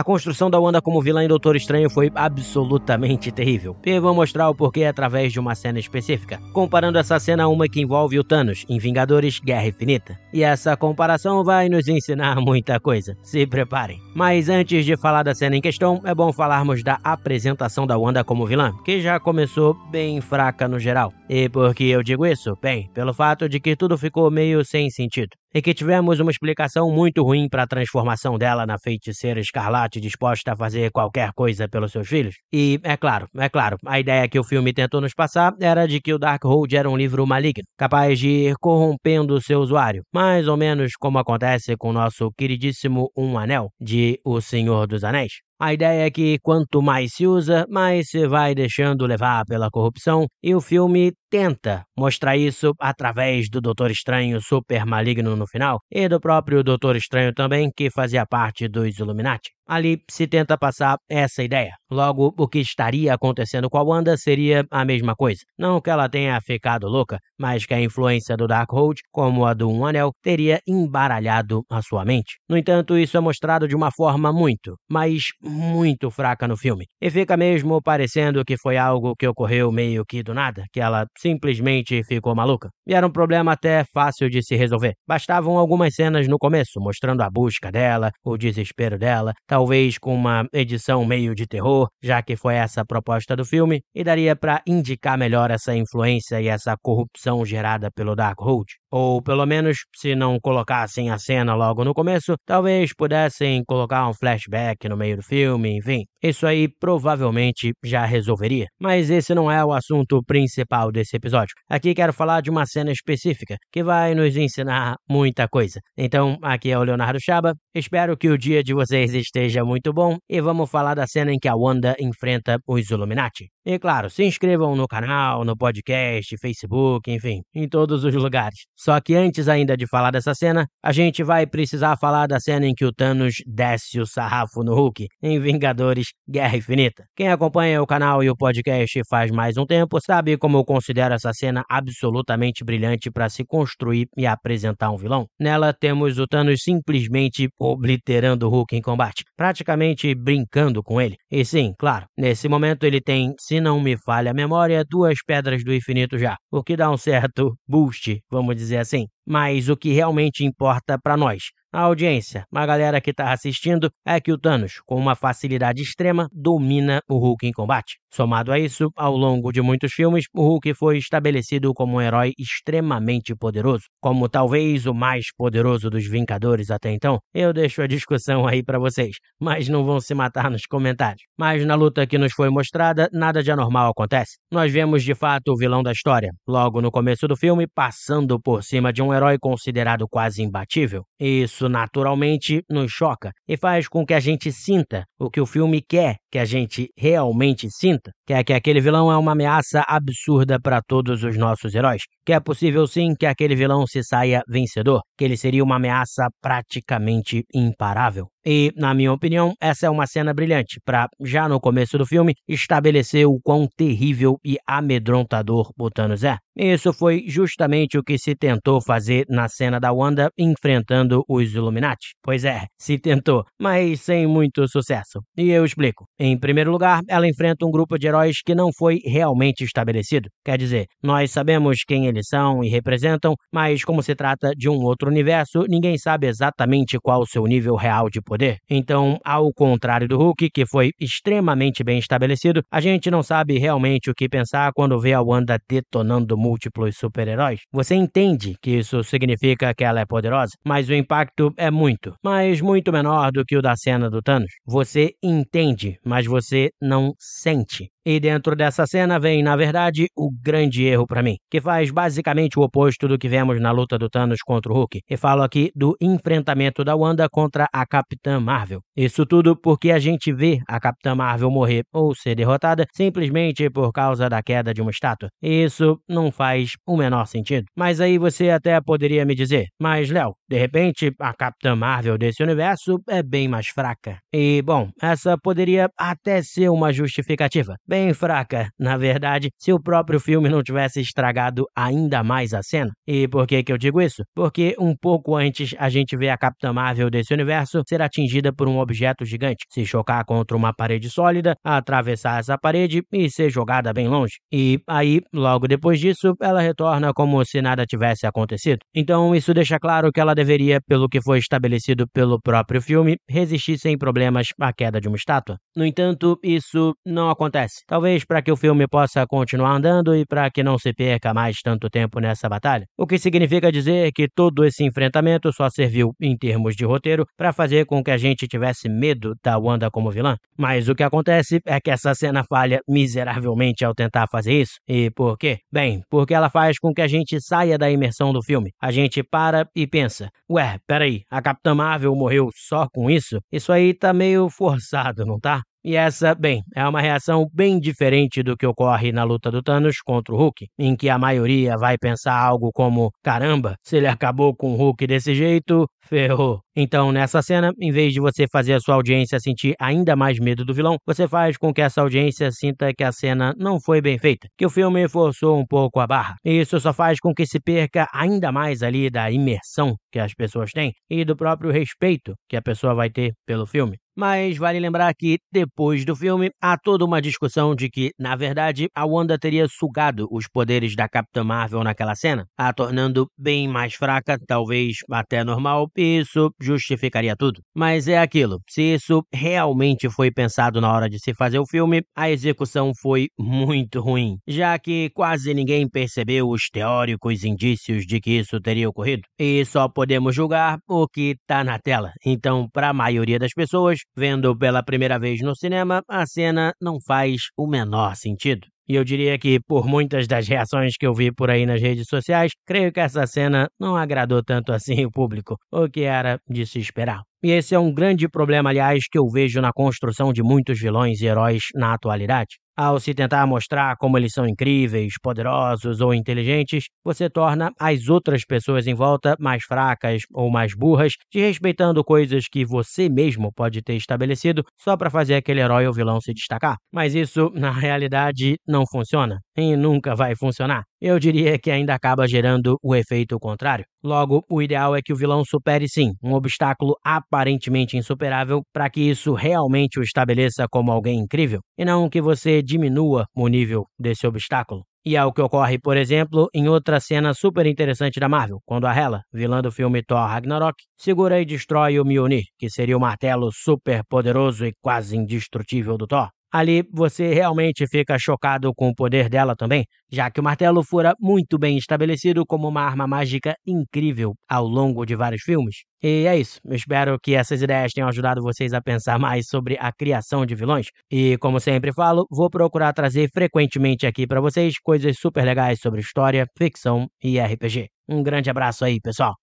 A construção da Wanda como vilã em Doutor Estranho foi absolutamente terrível. E vou mostrar o porquê através de uma cena específica, comparando essa cena a uma que envolve o Thanos em Vingadores Guerra Infinita. E essa comparação vai nos ensinar muita coisa. Se preparem. Mas antes de falar da cena em questão, é bom falarmos da apresentação da Wanda como vilã, que já começou bem fraca no geral. E por que eu digo isso? Bem, pelo fato de que tudo ficou meio sem sentido e que tivemos uma explicação muito ruim para a transformação dela na feiticeira escarlate disposta a fazer qualquer coisa pelos seus filhos. E, é claro, é claro, a ideia que o filme tentou nos passar era de que o Darkhold era um livro maligno, capaz de ir corrompendo o seu usuário, mais ou menos como acontece com o nosso queridíssimo Um Anel, de O Senhor dos Anéis. A ideia é que quanto mais se usa, mais se vai deixando levar pela corrupção, e o filme tenta mostrar isso através do Doutor Estranho super maligno no final e do próprio Doutor Estranho também, que fazia parte dos Illuminati. Ali se tenta passar essa ideia. Logo, o que estaria acontecendo com a Wanda seria a mesma coisa. Não que ela tenha ficado louca, mas que a influência do Darkhold, como a do Um Anel, teria embaralhado a sua mente. No entanto, isso é mostrado de uma forma muito, mas muito fraca no filme. E fica mesmo parecendo que foi algo que ocorreu meio que do nada, que ela simplesmente ficou maluca. E era um problema até fácil de se resolver. Bastavam algumas cenas no começo, mostrando a busca dela, o desespero dela, talvez com uma edição meio de terror, já que foi essa a proposta do filme, e daria para indicar melhor essa influência e essa corrupção gerada pelo Darkhold. Ou pelo menos, se não colocassem a cena logo no começo, talvez pudessem colocar um flashback no meio do filme, enfim. Isso aí provavelmente já resolveria. Mas esse não é o assunto principal desse episódio. Aqui quero falar de uma cena específica que vai nos ensinar muita coisa. Então, aqui é o Leonardo Chaba. Espero que o dia de vocês esteja muito bom e vamos falar da cena em que a Wanda enfrenta os Illuminati. E claro, se inscrevam no canal, no podcast, Facebook, enfim, em todos os lugares. Só que antes ainda de falar dessa cena, a gente vai precisar falar da cena em que o Thanos desce o sarrafo no Hulk, em Vingadores Guerra Infinita. Quem acompanha o canal e o podcast faz mais um tempo sabe como eu considero essa cena absolutamente brilhante para se construir e apresentar um vilão. Nela temos o Thanos simplesmente obliterando o Hulk em combate, praticamente brincando com ele. E sim, claro, nesse momento ele tem, se não me falha a memória, duas pedras do infinito já, o que dá um certo boost, vamos dizer assim. Mas o que realmente importa para nós a audiência, a galera que está assistindo, é que o Thanos, com uma facilidade extrema, domina o Hulk em combate. Somado a isso, ao longo de muitos filmes, o Hulk foi estabelecido como um herói extremamente poderoso, como talvez o mais poderoso dos Vingadores até então. Eu deixo a discussão aí para vocês, mas não vão se matar nos comentários. Mas na luta que nos foi mostrada, nada de anormal acontece. Nós vemos de fato o vilão da história, logo no começo do filme, passando por cima de um herói considerado quase imbatível. Isso naturalmente nos choca e faz com que a gente sinta o que o filme quer que a gente realmente sinta, que é que aquele vilão é uma ameaça absurda para todos os nossos heróis, que é possível sim que aquele vilão se saia vencedor, que ele seria uma ameaça praticamente imparável. E, na minha opinião, essa é uma cena brilhante para, já no começo do filme, estabelecer o quão terrível e amedrontador o Thanos é. Isso foi justamente o que se tentou fazer na cena da Wanda enfrentando os Illuminati. Pois é, se tentou, mas sem muito sucesso. E eu explico. Em primeiro lugar, ela enfrenta um grupo de heróis que não foi realmente estabelecido. Quer dizer, nós sabemos quem eles são e representam, mas como se trata de um outro universo, ninguém sabe exatamente qual o seu nível real de poder. Então, ao contrário do Hulk, que foi extremamente bem estabelecido, a gente não sabe realmente o que pensar quando vê a Wanda detonando múltiplos super-heróis. Você entende que isso significa que ela é poderosa, mas o impacto é muito, mas muito menor do que o da cena do Thanos. Você entende, mas você não sente. E dentro dessa cena vem, na verdade, o grande erro para mim, que faz basicamente o oposto do que vemos na luta do Thanos contra o Hulk. E falo aqui do enfrentamento da Wanda contra a Capitã Marvel. Isso tudo porque a gente vê a Capitã Marvel morrer ou ser derrotada simplesmente por causa da queda de uma estátua. E isso não faz o menor sentido. Mas aí você até poderia me dizer, mas Léo, de repente a Capitã Marvel desse universo é bem mais fraca. E bom, essa poderia até ser uma justificativa. Bem fraca, na verdade, se o próprio filme não tivesse estragado ainda mais a cena. E por que que eu digo isso? Porque um pouco antes a gente vê a Capitã Marvel desse universo ser atingida por um objeto gigante, se chocar contra uma parede sólida, atravessar essa parede e ser jogada bem longe. E aí, logo depois disso, ela retorna como se nada tivesse acontecido. Então, isso deixa claro que ela deveria, pelo que foi estabelecido pelo próprio filme, resistir sem problemas à queda de uma estátua. No entanto, isso não acontece. Talvez para que o filme possa continuar andando e para que não se perca mais tanto tempo nessa batalha. O que significa dizer que todo esse enfrentamento só serviu, em termos de roteiro, para fazer com que a gente tivesse medo da Wanda como vilã. Mas o que acontece é que essa cena falha miseravelmente ao tentar fazer isso. E por quê? Bem, porque ela faz com que a gente saia da imersão do filme. A gente para e pensa: ué, peraí, a Capitã Marvel morreu só com isso? Isso aí tá meio forçado, não tá? E essa, bem, é uma reação bem diferente do que ocorre na luta do Thanos contra o Hulk, em que a maioria vai pensar algo como: caramba, se ele acabou com o Hulk desse jeito, ferrou. Então, nessa cena, em vez de você fazer a sua audiência sentir ainda mais medo do vilão, você faz com que essa audiência sinta que a cena não foi bem feita, que o filme forçou um pouco a barra. Isso só faz com que se perca ainda mais ali da imersão que as pessoas têm e do próprio respeito que a pessoa vai ter pelo filme. Mas vale lembrar que, depois do filme, há toda uma discussão de que, na verdade, a Wanda teria sugado os poderes da Capitã Marvel naquela cena, a tornando bem mais fraca, talvez até normal, isso justificaria tudo. Mas é aquilo, se isso realmente foi pensado na hora de se fazer o filme, a execução foi muito ruim, já que quase ninguém percebeu os teóricos indícios de que isso teria ocorrido. E só podemos julgar o que tá na tela. Então, para a maioria das pessoas, vendo pela primeira vez no cinema, a cena não faz o menor sentido. E eu diria que, por muitas das reações que eu vi por aí nas redes sociais, creio que essa cena não agradou tanto assim o público, o que era de se esperar. E esse é um grande problema, aliás, que eu vejo na construção de muitos vilões e heróis na atualidade. Ao se tentar mostrar como eles são incríveis, poderosos ou inteligentes, você torna as outras pessoas em volta mais fracas ou mais burras, desrespeitando coisas que você mesmo pode ter estabelecido só para fazer aquele herói ou vilão se destacar. Mas isso, na realidade, não funciona e nunca vai funcionar. Eu diria que ainda acaba gerando o efeito contrário. Logo, o ideal é que o vilão supere sim um obstáculo aparentemente insuperável para que isso realmente o estabeleça como alguém incrível, e não que você diminua o nível desse obstáculo. E é o que ocorre, por exemplo, em outra cena super interessante da Marvel, quando a Hela, vilã do filme Thor Ragnarok, segura e destrói o Mjolnir, que seria o martelo super poderoso e quase indestrutível do Thor. Ali você realmente fica chocado com o poder dela também, já que o martelo fora muito bem estabelecido como uma arma mágica incrível ao longo de vários filmes. E é isso. Eu espero que essas ideias tenham ajudado vocês a pensar mais sobre a criação de vilões. E como sempre falo, vou procurar trazer frequentemente aqui para vocês coisas super legais sobre história, ficção e RPG. Um grande abraço aí, pessoal.